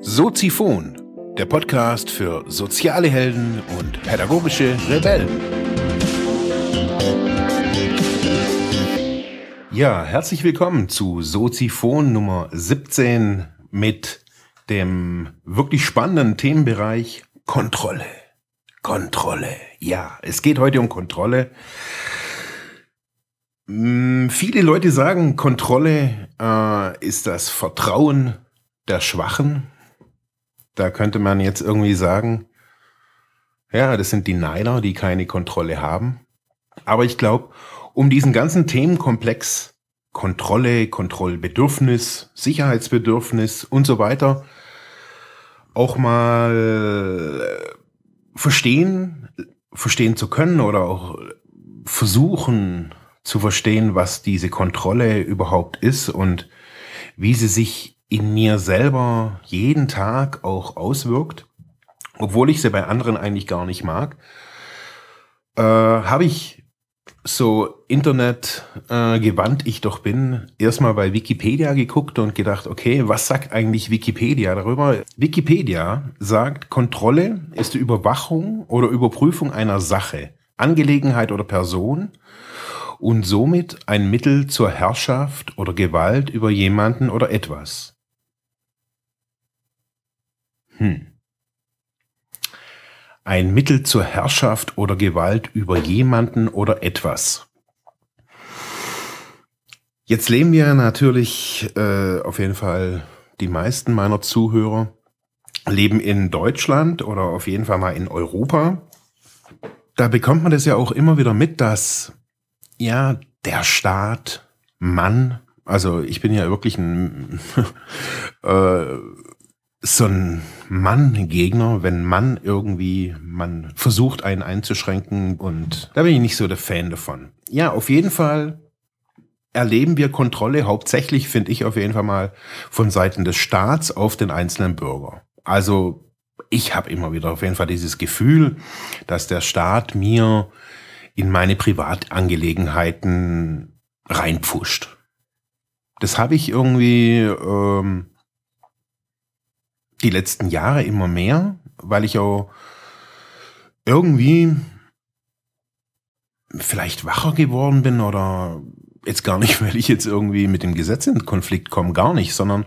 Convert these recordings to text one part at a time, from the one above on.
Soziphon, der Podcast für soziale Helden und pädagogische Rebellen. Ja, herzlich willkommen zu Soziphon Nummer 17 mit dem wirklich spannenden Themenbereich Kontrolle. Kontrolle. Ja, es geht heute um Kontrolle. Hm, viele Leute sagen, Kontrolle äh, ist das Vertrauen der Schwachen. Da könnte man jetzt irgendwie sagen, ja, das sind die Neider, die keine Kontrolle haben. Aber ich glaube, um diesen ganzen Themenkomplex Kontrolle, Kontrollbedürfnis, Sicherheitsbedürfnis und so weiter auch mal verstehen, verstehen zu können oder auch versuchen zu verstehen, was diese Kontrolle überhaupt ist und wie sie sich in mir selber jeden Tag auch auswirkt, obwohl ich sie bei anderen eigentlich gar nicht mag, äh, habe ich so Internet äh, gewandt ich doch bin, erstmal bei Wikipedia geguckt und gedacht, okay, was sagt eigentlich Wikipedia darüber? Wikipedia sagt, Kontrolle ist die Überwachung oder Überprüfung einer Sache, Angelegenheit oder Person und somit ein Mittel zur Herrschaft oder Gewalt über jemanden oder etwas. Hm. Ein Mittel zur Herrschaft oder Gewalt über jemanden oder etwas. Jetzt leben wir natürlich äh, auf jeden Fall die meisten meiner Zuhörer leben in Deutschland oder auf jeden Fall mal in Europa. Da bekommt man das ja auch immer wieder mit, dass ja der Staat, Mann, also ich bin ja wirklich ein äh, so ein Mann-Gegner, wenn Mann irgendwie, man versucht einen einzuschränken und da bin ich nicht so der Fan davon. Ja, auf jeden Fall erleben wir Kontrolle hauptsächlich, finde ich auf jeden Fall mal, von Seiten des Staats auf den einzelnen Bürger. Also ich habe immer wieder auf jeden Fall dieses Gefühl, dass der Staat mir in meine Privatangelegenheiten reinpfuscht. Das habe ich irgendwie ähm, die letzten Jahre immer mehr, weil ich auch irgendwie vielleicht wacher geworden bin oder jetzt gar nicht, weil ich jetzt irgendwie mit dem Gesetz in Konflikt komme, gar nicht, sondern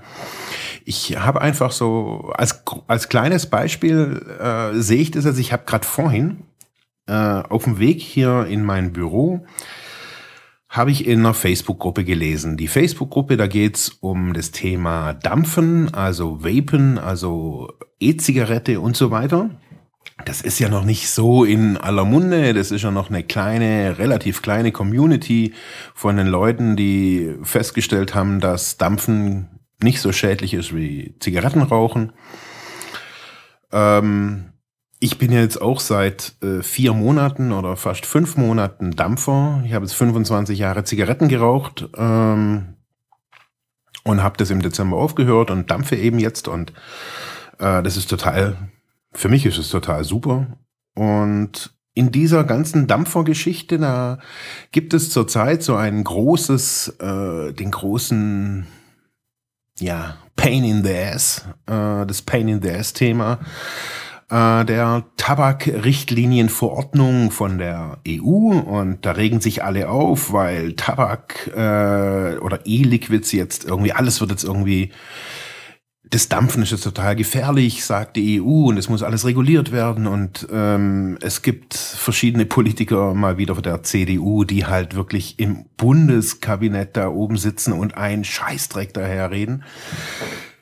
ich habe einfach so als als kleines Beispiel äh, sehe ich das, also ich habe gerade vorhin äh, auf dem Weg hier in mein Büro habe ich in einer Facebook-Gruppe gelesen. Die Facebook-Gruppe, da geht's um das Thema Dampfen, also Vapen, also E-Zigarette und so weiter. Das ist ja noch nicht so in aller Munde. Das ist ja noch eine kleine, relativ kleine Community von den Leuten, die festgestellt haben, dass Dampfen nicht so schädlich ist wie Zigarettenrauchen. Ähm, ich bin jetzt auch seit äh, vier Monaten oder fast fünf Monaten Dampfer. Ich habe jetzt 25 Jahre Zigaretten geraucht ähm, und habe das im Dezember aufgehört und dampfe eben jetzt. Und äh, das ist total, für mich ist es total super. Und in dieser ganzen Dampfergeschichte, da gibt es zurzeit so ein großes, äh, den großen, ja, Pain in the Ass, äh, das Pain in the Ass Thema äh, der Tabakrichtlinienverordnung von der EU und da regen sich alle auf, weil Tabak äh, oder E-Liquids jetzt irgendwie, alles wird jetzt irgendwie das Dampfen ist jetzt total gefährlich, sagt die EU, und es muss alles reguliert werden. Und ähm, es gibt verschiedene Politiker mal wieder von der CDU, die halt wirklich im Bundeskabinett da oben sitzen und einen Scheißdreck daherreden.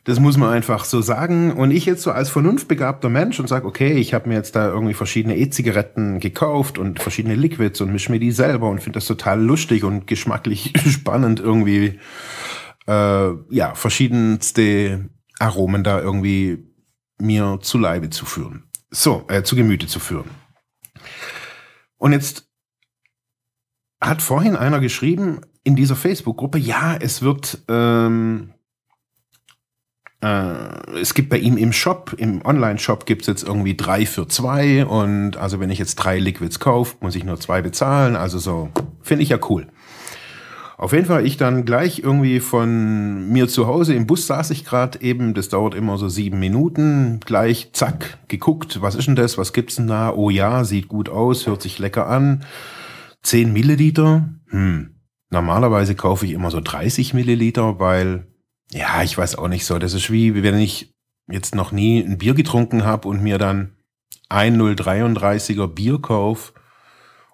Das muss man einfach so sagen. Und ich jetzt so als vernunftbegabter Mensch und sage, okay, ich habe mir jetzt da irgendwie verschiedene E-Zigaretten gekauft und verschiedene Liquids und mische mir die selber und finde das total lustig und geschmacklich spannend irgendwie, äh, ja, verschiedenste Aromen da irgendwie mir zu Leibe zu führen. So, äh, zu Gemüte zu führen. Und jetzt hat vorhin einer geschrieben in dieser Facebook-Gruppe, ja, es wird ähm, äh, es gibt bei ihm im Shop, im Online-Shop gibt es jetzt irgendwie drei für zwei und also wenn ich jetzt drei Liquids kaufe, muss ich nur zwei bezahlen. Also so, finde ich ja cool. Auf jeden Fall, ich dann gleich irgendwie von mir zu Hause im Bus saß ich gerade eben, das dauert immer so sieben Minuten, gleich zack, geguckt, was ist denn das, was gibt's denn da? Oh ja, sieht gut aus, hört sich lecker an. Zehn Milliliter? Hm. Normalerweise kaufe ich immer so 30 Milliliter, weil, ja, ich weiß auch nicht so, das ist wie wenn ich jetzt noch nie ein Bier getrunken habe und mir dann ein 0,33er Bier kauf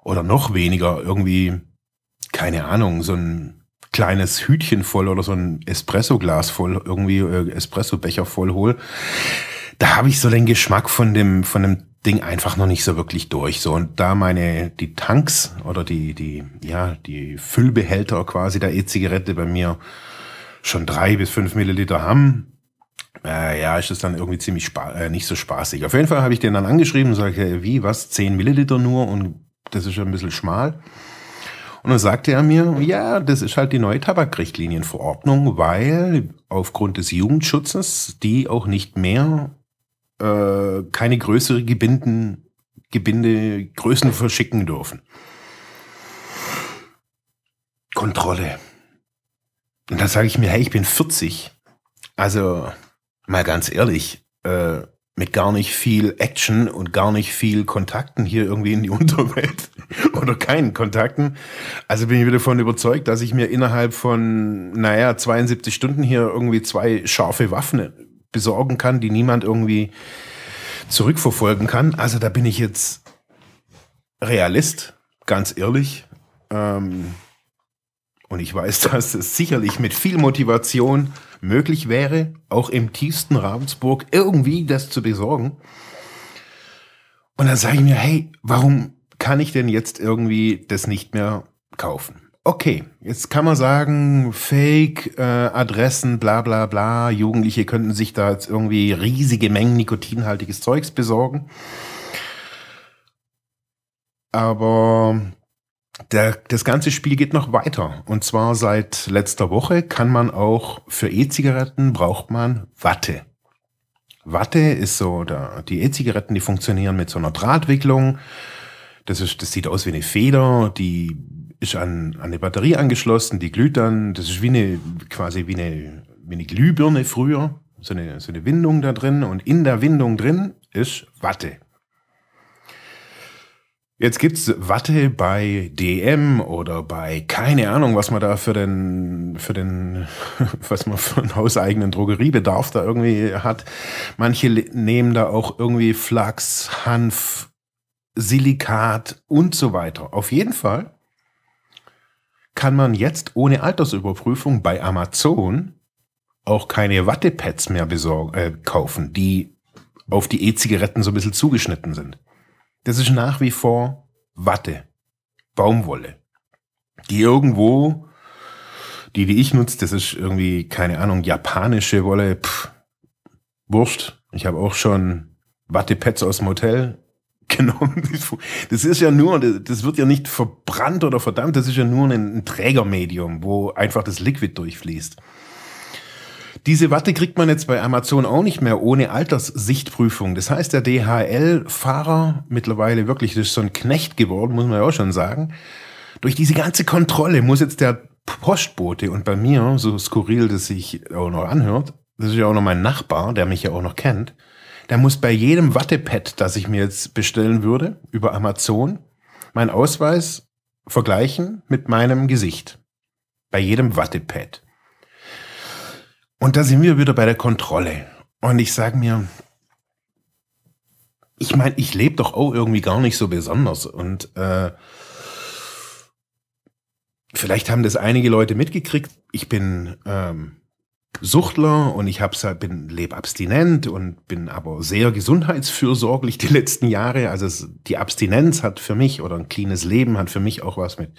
oder noch weniger irgendwie keine Ahnung, so ein kleines Hütchen voll oder so ein Espresso-Glas voll, irgendwie äh, Espresso-Becher voll hol, da habe ich so den Geschmack von dem, von dem Ding einfach noch nicht so wirklich durch. So, und da meine, die Tanks oder die, die, ja, die Füllbehälter quasi der E-Zigarette bei mir schon drei bis fünf Milliliter haben, äh, ja, ist es dann irgendwie ziemlich äh, nicht so spaßig. Auf jeden Fall habe ich den dann angeschrieben und sage, wie, was, zehn Milliliter nur und das ist ja ein bisschen schmal. Und dann sagte er mir, ja, das ist halt die neue Tabakrichtlinienverordnung, weil aufgrund des Jugendschutzes die auch nicht mehr äh, keine größere Gebinden, Gebinde, Größen verschicken dürfen. Kontrolle. Und da sage ich mir, hey, ich bin 40. Also, mal ganz ehrlich, äh, mit gar nicht viel Action und gar nicht viel Kontakten hier irgendwie in die Unterwelt oder keinen Kontakten. Also bin ich wieder davon überzeugt, dass ich mir innerhalb von, naja, 72 Stunden hier irgendwie zwei scharfe Waffen besorgen kann, die niemand irgendwie zurückverfolgen kann. Also da bin ich jetzt Realist, ganz ehrlich. Ähm, und ich weiß, dass es sicherlich mit viel Motivation möglich wäre, auch im tiefsten Ravensburg irgendwie das zu besorgen. Und dann sage ich mir, hey, warum kann ich denn jetzt irgendwie das nicht mehr kaufen? Okay, jetzt kann man sagen, Fake-Adressen, äh, bla bla bla, Jugendliche könnten sich da jetzt irgendwie riesige Mengen nikotinhaltiges Zeugs besorgen. Aber der, das ganze Spiel geht noch weiter. Und zwar seit letzter Woche kann man auch für E-Zigaretten braucht man Watte. Watte ist so, da, die E-Zigaretten, die funktionieren mit so einer Drahtwicklung. Das, ist, das sieht aus wie eine Feder, die ist an, an eine Batterie angeschlossen, die glüht dann. Das ist wie eine, quasi wie eine, wie eine Glühbirne früher. So eine, so eine Windung da drin. Und in der Windung drin ist Watte. Jetzt gibt's Watte bei DM oder bei keine Ahnung, was man da für den für den was man für einen hauseigenen Drogeriebedarf da irgendwie hat. Manche nehmen da auch irgendwie Flachs, Hanf, Silikat und so weiter. Auf jeden Fall kann man jetzt ohne Altersüberprüfung bei Amazon auch keine Wattepads mehr besorgen, äh, kaufen, die auf die E-Zigaretten so ein bisschen zugeschnitten sind. Das ist nach wie vor Watte, Baumwolle, die irgendwo, die, die ich nutze, das ist irgendwie, keine Ahnung, japanische Wolle, pff, Wurscht. Ich habe auch schon Wattepads aus dem Hotel genommen. Das ist ja nur, das wird ja nicht verbrannt oder verdammt, das ist ja nur ein Trägermedium, wo einfach das Liquid durchfließt. Diese Watte kriegt man jetzt bei Amazon auch nicht mehr ohne Alterssichtprüfung. Das heißt, der DHL-Fahrer, mittlerweile wirklich, das ist so ein Knecht geworden, muss man ja auch schon sagen. Durch diese ganze Kontrolle muss jetzt der Postbote und bei mir, so skurril das sich auch noch anhört, das ist ja auch noch mein Nachbar, der mich ja auch noch kennt, der muss bei jedem Wattepad, das ich mir jetzt bestellen würde, über Amazon, meinen Ausweis vergleichen mit meinem Gesicht. Bei jedem Wattepad. Und da sind wir wieder bei der Kontrolle. Und ich sage mir, ich meine, ich lebe doch auch irgendwie gar nicht so besonders. Und äh, vielleicht haben das einige Leute mitgekriegt. Ich bin ähm, Suchtler und ich hab's, bin lebe abstinent und bin aber sehr gesundheitsfürsorglich die letzten Jahre. Also die Abstinenz hat für mich oder ein cleanes Leben hat für mich auch was mit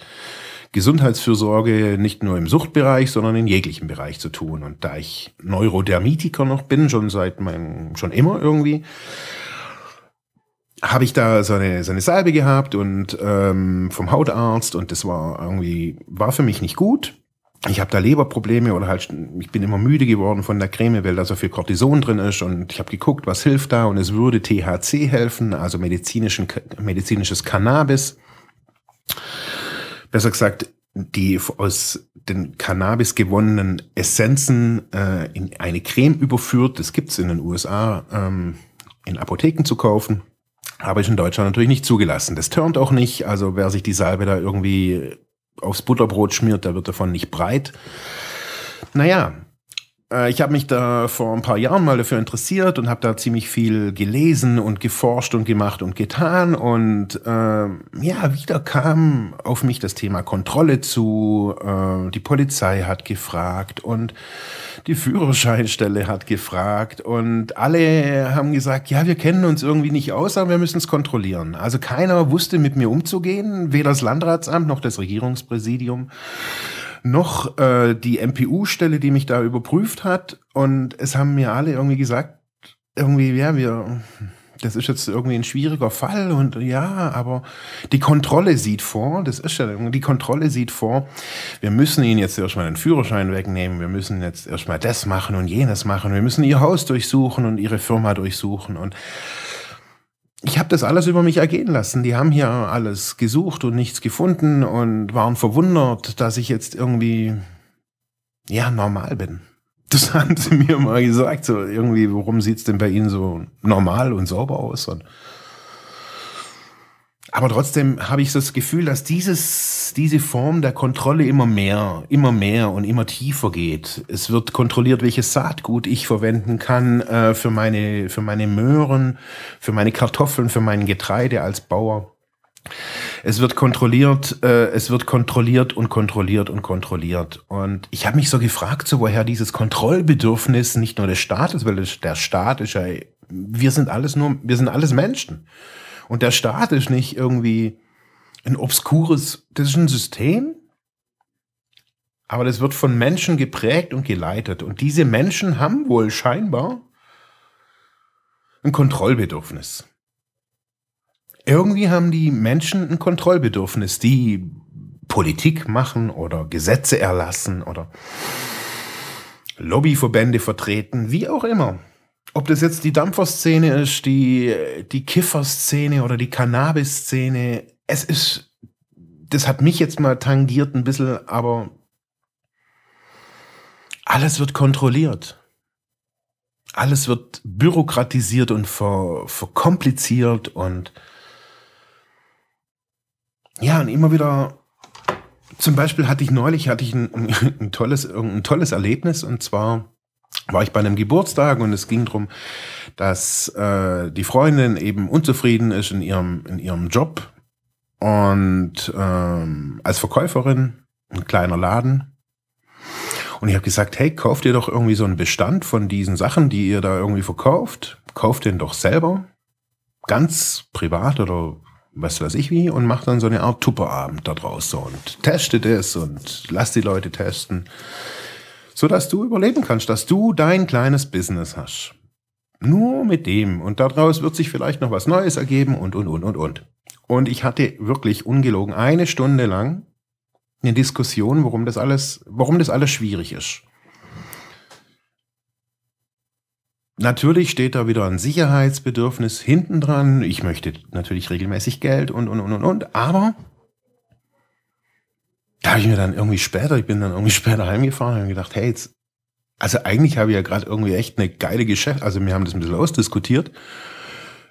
Gesundheitsfürsorge nicht nur im Suchtbereich, sondern in jeglichem Bereich zu tun. Und da ich Neurodermitiker noch bin, schon seit meinem, schon immer irgendwie, habe ich da so eine, so eine Salbe gehabt und ähm, vom Hautarzt und das war irgendwie, war für mich nicht gut. Ich habe da Leberprobleme oder halt, ich bin immer müde geworden von der Creme, weil da so viel Cortison drin ist und ich habe geguckt, was hilft da und es würde THC helfen, also medizinischen, medizinisches Cannabis besser gesagt, die aus den Cannabis gewonnenen Essenzen äh, in eine Creme überführt. Das gibt's in den USA ähm, in Apotheken zu kaufen. Aber ist in Deutschland natürlich nicht zugelassen. Das turnt auch nicht. Also wer sich die Salbe da irgendwie aufs Butterbrot schmiert, der wird davon nicht breit. Naja, ich habe mich da vor ein paar Jahren mal dafür interessiert und habe da ziemlich viel gelesen und geforscht und gemacht und getan. Und äh, ja, wieder kam auf mich das Thema Kontrolle zu. Äh, die Polizei hat gefragt und die Führerscheinstelle hat gefragt und alle haben gesagt, ja, wir kennen uns irgendwie nicht aus, aber wir müssen es kontrollieren. Also keiner wusste mit mir umzugehen, weder das Landratsamt noch das Regierungspräsidium noch äh, die MPU-Stelle, die mich da überprüft hat. Und es haben mir alle irgendwie gesagt, irgendwie, ja, wir, das ist jetzt irgendwie ein schwieriger Fall und ja, aber die Kontrolle sieht vor, das ist ja, die Kontrolle sieht vor, wir müssen ihnen jetzt erstmal den Führerschein wegnehmen, wir müssen jetzt erstmal das machen und jenes machen, wir müssen ihr Haus durchsuchen und ihre Firma durchsuchen und ich habe das alles über mich ergehen lassen. Die haben hier alles gesucht und nichts gefunden und waren verwundert, dass ich jetzt irgendwie ja normal bin. Das haben sie mir mal gesagt, so irgendwie, warum sieht's denn bei Ihnen so normal und sauber aus? Und aber trotzdem habe ich das Gefühl, dass dieses, diese Form der Kontrolle immer mehr, immer mehr und immer tiefer geht. Es wird kontrolliert, welches Saatgut ich verwenden kann äh, für, meine, für meine Möhren, für meine Kartoffeln, für mein Getreide als Bauer. Es wird kontrolliert, äh, es wird kontrolliert und kontrolliert und kontrolliert. Und ich habe mich so gefragt, so woher dieses Kontrollbedürfnis nicht nur des Staates, weil der Staat ist ja, wir sind alles nur, wir sind alles Menschen. Und der Staat ist nicht irgendwie ein obskures, das ist ein System, aber das wird von Menschen geprägt und geleitet. Und diese Menschen haben wohl scheinbar ein Kontrollbedürfnis. Irgendwie haben die Menschen ein Kontrollbedürfnis, die Politik machen oder Gesetze erlassen oder Lobbyverbände vertreten, wie auch immer ob das jetzt die Dampferszene ist, die, die Kifferszene oder die Cannabis-Szene, es ist, das hat mich jetzt mal tangiert ein bisschen, aber alles wird kontrolliert. Alles wird bürokratisiert und ver, verkompliziert und ja, und immer wieder, zum Beispiel hatte ich neulich, hatte ich ein, ein tolles, ein tolles Erlebnis und zwar, war ich bei einem Geburtstag und es ging darum, dass äh, die Freundin eben unzufrieden ist in ihrem, in ihrem Job und ähm, als Verkäuferin, ein kleiner Laden. Und ich habe gesagt, hey, kauft ihr doch irgendwie so einen Bestand von diesen Sachen, die ihr da irgendwie verkauft. Kauft den doch selber, ganz privat oder was weiß ich wie, und macht dann so eine Art Tupperabend da draußen und testet es und lasst die Leute testen so dass du überleben kannst, dass du dein kleines Business hast. Nur mit dem. Und daraus wird sich vielleicht noch was Neues ergeben und, und, und, und, und. Und ich hatte wirklich ungelogen eine Stunde lang eine Diskussion, warum das alles, warum das alles schwierig ist. Natürlich steht da wieder ein Sicherheitsbedürfnis hinten dran. Ich möchte natürlich regelmäßig Geld und, und, und, und, und. Aber da habe ich mir dann irgendwie später, ich bin dann irgendwie später heimgefahren und gedacht, hey, jetzt, also eigentlich habe ich ja gerade irgendwie echt eine geile Geschäft, also wir haben das ein bisschen ausdiskutiert,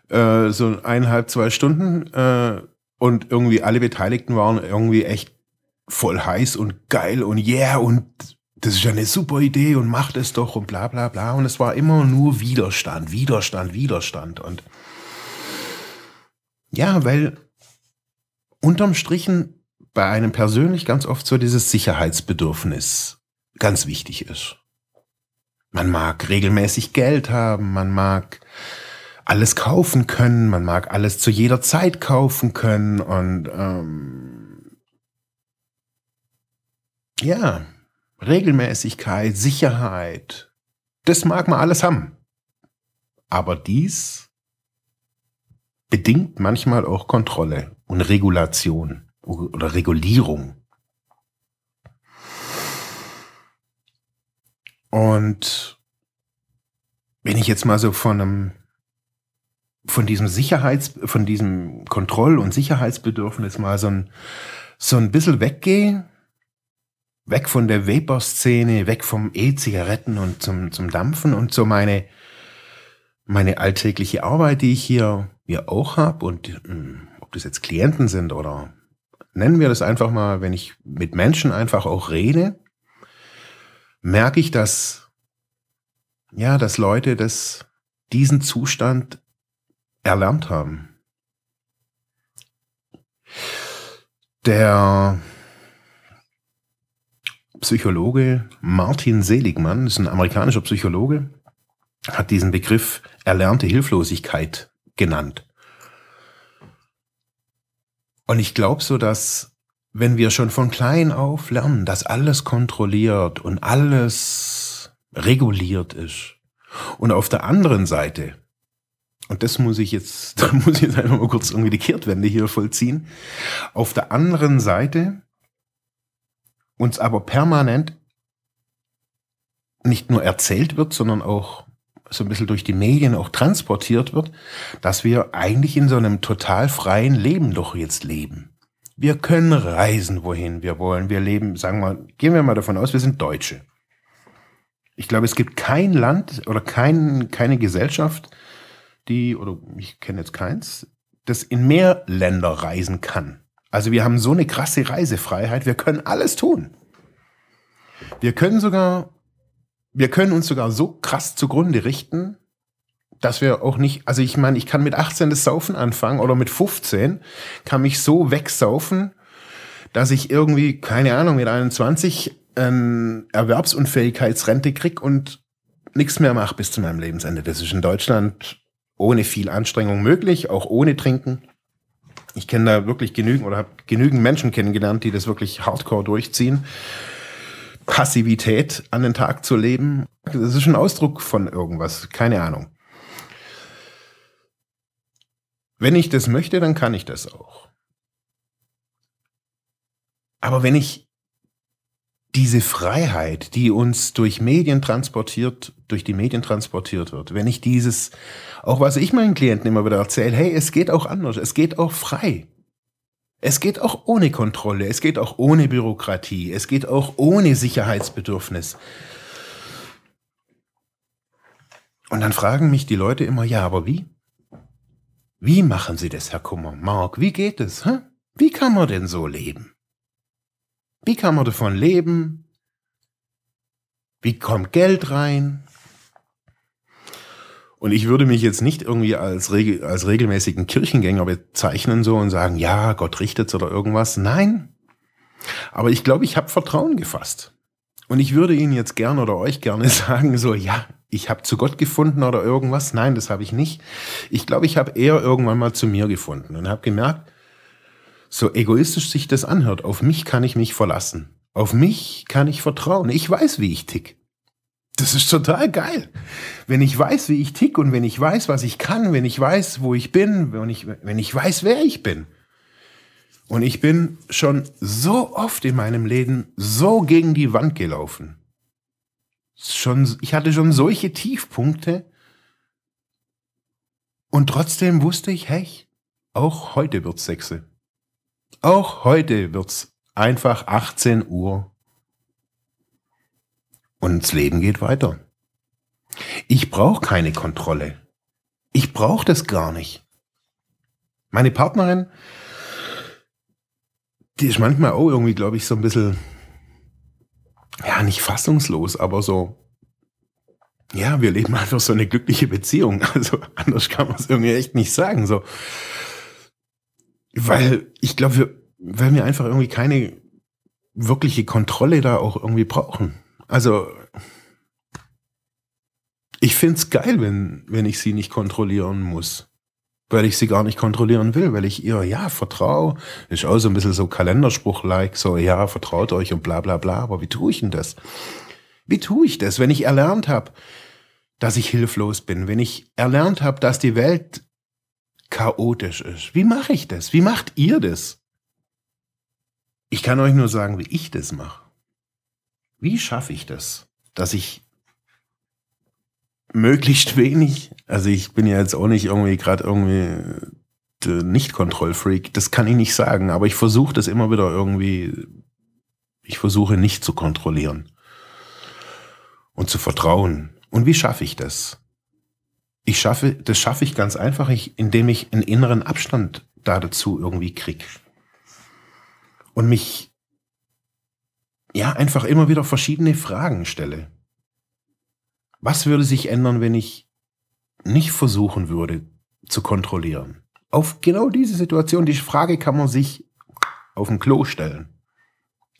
äh, so eineinhalb, zwei Stunden äh, und irgendwie alle Beteiligten waren irgendwie echt voll heiß und geil und yeah und das ist ja eine super Idee und macht es doch und bla bla bla. Und es war immer nur Widerstand, Widerstand, Widerstand. Und ja, weil unterm Strichen bei einem persönlich ganz oft so dieses Sicherheitsbedürfnis ganz wichtig ist. Man mag regelmäßig Geld haben, man mag alles kaufen können, man mag alles zu jeder Zeit kaufen können und ähm, ja, Regelmäßigkeit, Sicherheit, das mag man alles haben. Aber dies bedingt manchmal auch Kontrolle und Regulation oder Regulierung. Und wenn ich jetzt mal so von einem, von diesem Sicherheits, von diesem Kontroll- und Sicherheitsbedürfnis mal so ein, so ein bisschen weggehe, weg von der Vapor-Szene, weg vom E-Zigaretten und zum, zum Dampfen und so meine, meine alltägliche Arbeit, die ich hier, hier auch habe und hm, ob das jetzt Klienten sind oder nennen wir das einfach mal, wenn ich mit Menschen einfach auch rede, merke ich, dass, ja, dass Leute das, diesen Zustand erlernt haben. Der Psychologe Martin Seligmann, ist ein amerikanischer Psychologe, hat diesen Begriff erlernte Hilflosigkeit genannt. Und ich glaube so, dass wenn wir schon von klein auf lernen, dass alles kontrolliert und alles reguliert ist, und auf der anderen Seite, und das muss ich jetzt, da muss ich jetzt einfach mal kurz irgendwie die Kehrtwende hier vollziehen, auf der anderen Seite uns aber permanent nicht nur erzählt wird, sondern auch so ein bisschen durch die Medien auch transportiert wird, dass wir eigentlich in so einem total freien Leben doch jetzt leben. Wir können reisen, wohin wir wollen. Wir leben, sagen wir, gehen wir mal davon aus, wir sind Deutsche. Ich glaube, es gibt kein Land oder kein, keine Gesellschaft, die, oder ich kenne jetzt keins, das in mehr Länder reisen kann. Also wir haben so eine krasse Reisefreiheit, wir können alles tun. Wir können sogar wir können uns sogar so krass zugrunde richten, dass wir auch nicht, also ich meine, ich kann mit 18 das Saufen anfangen oder mit 15 kann mich so wegsaufen, dass ich irgendwie, keine Ahnung, mit 21 ähm, Erwerbsunfähigkeitsrente krieg und nichts mehr mache bis zu meinem Lebensende. Das ist in Deutschland ohne viel Anstrengung möglich, auch ohne Trinken. Ich kenne da wirklich genügend oder habe genügend Menschen kennengelernt, die das wirklich hardcore durchziehen. Passivität an den Tag zu leben. Das ist ein Ausdruck von irgendwas, keine Ahnung. Wenn ich das möchte, dann kann ich das auch. Aber wenn ich diese Freiheit, die uns durch Medien transportiert, durch die Medien transportiert wird, wenn ich dieses, auch was ich meinen Klienten immer wieder erzähle, hey, es geht auch anders, es geht auch frei. Es geht auch ohne Kontrolle, es geht auch ohne Bürokratie, es geht auch ohne Sicherheitsbedürfnis. Und dann fragen mich die Leute immer, ja, aber wie? Wie machen Sie das, Herr Kummer? Mark, wie geht es? Hä? Wie kann man denn so leben? Wie kann man davon leben? Wie kommt Geld rein? Und ich würde mich jetzt nicht irgendwie als, regel, als regelmäßigen Kirchengänger bezeichnen so und sagen, ja, Gott richtet's oder irgendwas. Nein. Aber ich glaube, ich habe Vertrauen gefasst. Und ich würde Ihnen jetzt gern oder euch gerne sagen, so, ja, ich habe zu Gott gefunden oder irgendwas. Nein, das habe ich nicht. Ich glaube, ich habe eher irgendwann mal zu mir gefunden und habe gemerkt, so egoistisch sich das anhört, auf mich kann ich mich verlassen. Auf mich kann ich vertrauen. Ich weiß, wie ich tick. Das ist total geil. Wenn ich weiß, wie ich tick und wenn ich weiß, was ich kann, wenn ich weiß, wo ich bin, wenn ich, wenn ich weiß, wer ich bin. Und ich bin schon so oft in meinem Leben so gegen die Wand gelaufen. Schon, ich hatte schon solche Tiefpunkte. Und trotzdem wusste ich, hey, auch heute wird's Sechse. Auch heute wird's einfach 18 Uhr und das Leben geht weiter. Ich brauche keine Kontrolle. Ich brauche das gar nicht. Meine Partnerin, die ist manchmal auch irgendwie, glaube ich, so ein bisschen, ja, nicht fassungslos, aber so, ja, wir leben einfach so eine glückliche Beziehung. Also anders kann man es irgendwie echt nicht sagen. So, weil ich glaube, wir, weil wir einfach irgendwie keine wirkliche Kontrolle da auch irgendwie brauchen. Also, ich find's geil, wenn, wenn ich sie nicht kontrollieren muss. Weil ich sie gar nicht kontrollieren will, weil ich ihr, ja, vertraue. Ist auch so ein bisschen so Kalenderspruch-like, so, ja, vertraut euch und bla bla bla. Aber wie tue ich denn das? Wie tue ich das, wenn ich erlernt habe, dass ich hilflos bin, wenn ich erlernt habe, dass die Welt chaotisch ist? Wie mache ich das? Wie macht ihr das? Ich kann euch nur sagen, wie ich das mache. Wie schaffe ich das, dass ich möglichst wenig, also ich bin ja jetzt auch nicht irgendwie gerade irgendwie nicht Kontrollfreak, das kann ich nicht sagen, aber ich versuche das immer wieder irgendwie Ich versuche nicht zu kontrollieren und zu vertrauen. Und wie schaffe ich das? Ich schaffe, das schaffe ich ganz einfach, indem ich einen inneren Abstand da dazu irgendwie krieg. Und mich, ja, einfach immer wieder verschiedene Fragen stelle. Was würde sich ändern, wenn ich nicht versuchen würde zu kontrollieren? Auf genau diese Situation, die Frage kann man sich auf dem Klo stellen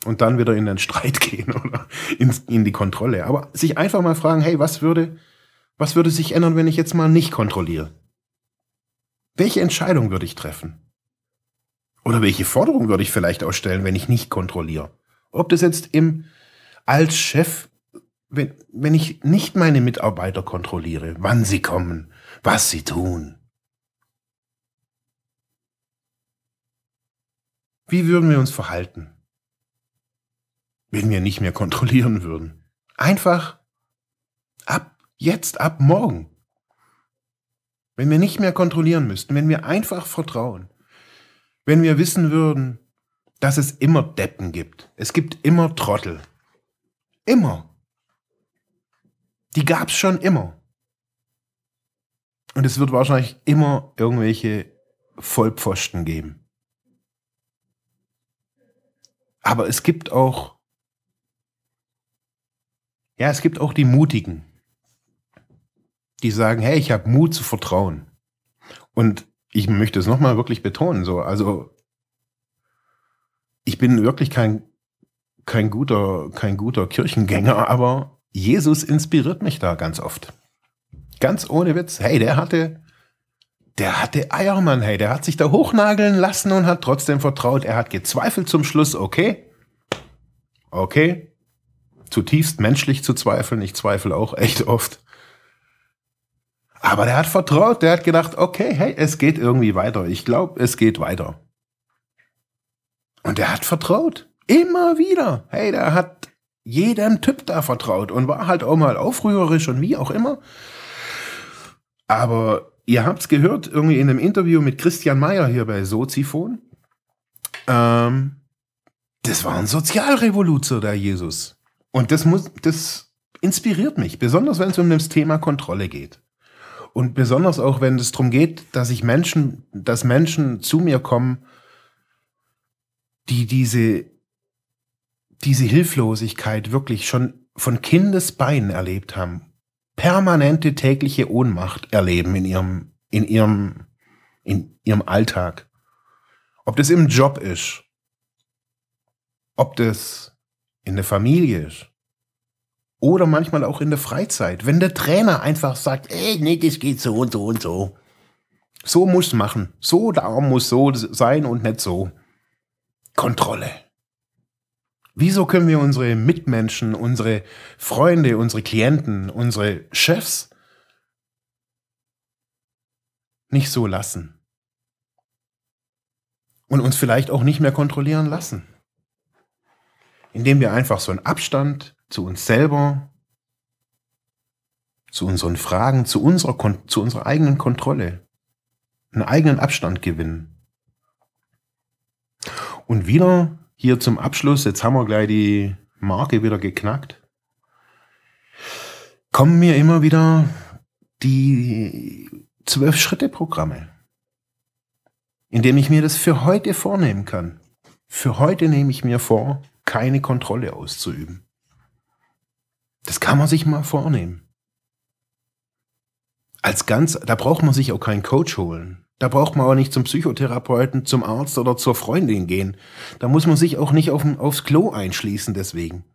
und dann wieder in den Streit gehen oder in, in die Kontrolle. Aber sich einfach mal fragen, hey, was würde, was würde sich ändern, wenn ich jetzt mal nicht kontrolliere? Welche Entscheidung würde ich treffen? Oder welche Forderung würde ich vielleicht ausstellen, wenn ich nicht kontrolliere? Ob das jetzt im, als Chef, wenn, wenn ich nicht meine Mitarbeiter kontrolliere, wann sie kommen, was sie tun. Wie würden wir uns verhalten? wenn wir nicht mehr kontrollieren würden. Einfach ab jetzt, ab morgen. Wenn wir nicht mehr kontrollieren müssten, wenn wir einfach vertrauen, wenn wir wissen würden, dass es immer Deppen gibt. Es gibt immer Trottel. Immer. Die gab's schon immer. Und es wird wahrscheinlich immer irgendwelche Vollpfosten geben. Aber es gibt auch ja, es gibt auch die Mutigen, die sagen, hey, ich habe Mut zu vertrauen. Und ich möchte es nochmal wirklich betonen, so, also bin wirklich kein, kein guter, kein guter Kirchengänger, aber Jesus inspiriert mich da ganz oft. Ganz ohne Witz. Hey, der hatte, der hatte Eiermann, hey, der hat sich da hochnageln lassen und hat trotzdem vertraut. Er hat gezweifelt zum Schluss, okay, okay, zutiefst menschlich zu zweifeln. Ich zweifle auch echt oft. Aber der hat vertraut, der hat gedacht, okay, hey, es geht irgendwie weiter. Ich glaube, es geht weiter. Und der hat vertraut. Immer wieder. Hey, der hat jedem Typ da vertraut und war halt auch mal aufrührerisch und wie auch immer. Aber ihr habt's gehört, irgendwie in einem Interview mit Christian Meyer hier bei Soziphon. Ähm, das war ein Sozialrevoluzer, der Jesus. Und das muss, das inspiriert mich, besonders wenn es um das Thema Kontrolle geht. Und besonders auch, wenn es darum geht, dass ich Menschen, dass Menschen zu mir kommen, die diese, diese Hilflosigkeit wirklich schon von Kindesbeinen erlebt haben, permanente tägliche Ohnmacht erleben in ihrem, in ihrem, in ihrem Alltag. Ob das im Job ist, ob das in der Familie ist. Oder manchmal auch in der Freizeit. Wenn der Trainer einfach sagt, ey, nee, das geht so und so und so. So muss machen. So, da muss so sein und nicht so. Kontrolle. Wieso können wir unsere Mitmenschen, unsere Freunde, unsere Klienten, unsere Chefs nicht so lassen? Und uns vielleicht auch nicht mehr kontrollieren lassen? indem wir einfach so einen Abstand zu uns selber, zu unseren Fragen, zu unserer, zu unserer eigenen Kontrolle, einen eigenen Abstand gewinnen. Und wieder hier zum Abschluss, jetzt haben wir gleich die Marke wieder geknackt, kommen mir immer wieder die zwölf Schritte Programme, indem ich mir das für heute vornehmen kann. Für heute nehme ich mir vor, keine Kontrolle auszuüben. Das kann man sich mal vornehmen. Als ganz, da braucht man sich auch keinen Coach holen. Da braucht man auch nicht zum Psychotherapeuten, zum Arzt oder zur Freundin gehen. Da muss man sich auch nicht auf, aufs Klo einschließen deswegen.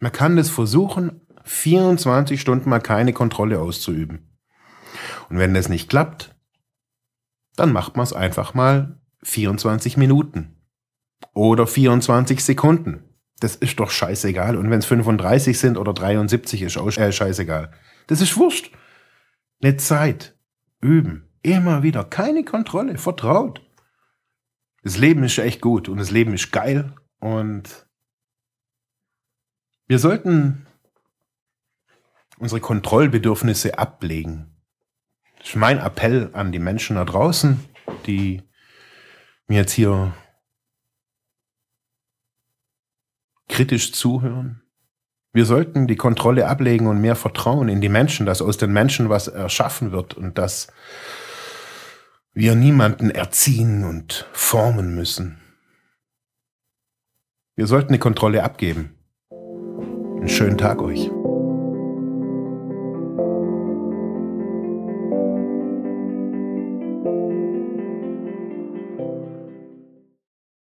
Man kann das versuchen, 24 Stunden mal keine Kontrolle auszuüben. Und wenn das nicht klappt, dann macht man es einfach mal 24 Minuten oder 24 Sekunden. Das ist doch scheißegal. Und wenn es 35 sind oder 73, ist auch äh, scheißegal. Das ist wurscht. Eine Zeit. Üben. Immer wieder. Keine Kontrolle. Vertraut. Das Leben ist echt gut und das Leben ist geil. Und wir sollten unsere Kontrollbedürfnisse ablegen. Das ist mein Appell an die Menschen da draußen, die mir jetzt hier kritisch zuhören. Wir sollten die Kontrolle ablegen und mehr Vertrauen in die Menschen, dass aus den Menschen was erschaffen wird und dass wir niemanden erziehen und formen müssen. Wir sollten die Kontrolle abgeben. Einen schönen Tag euch.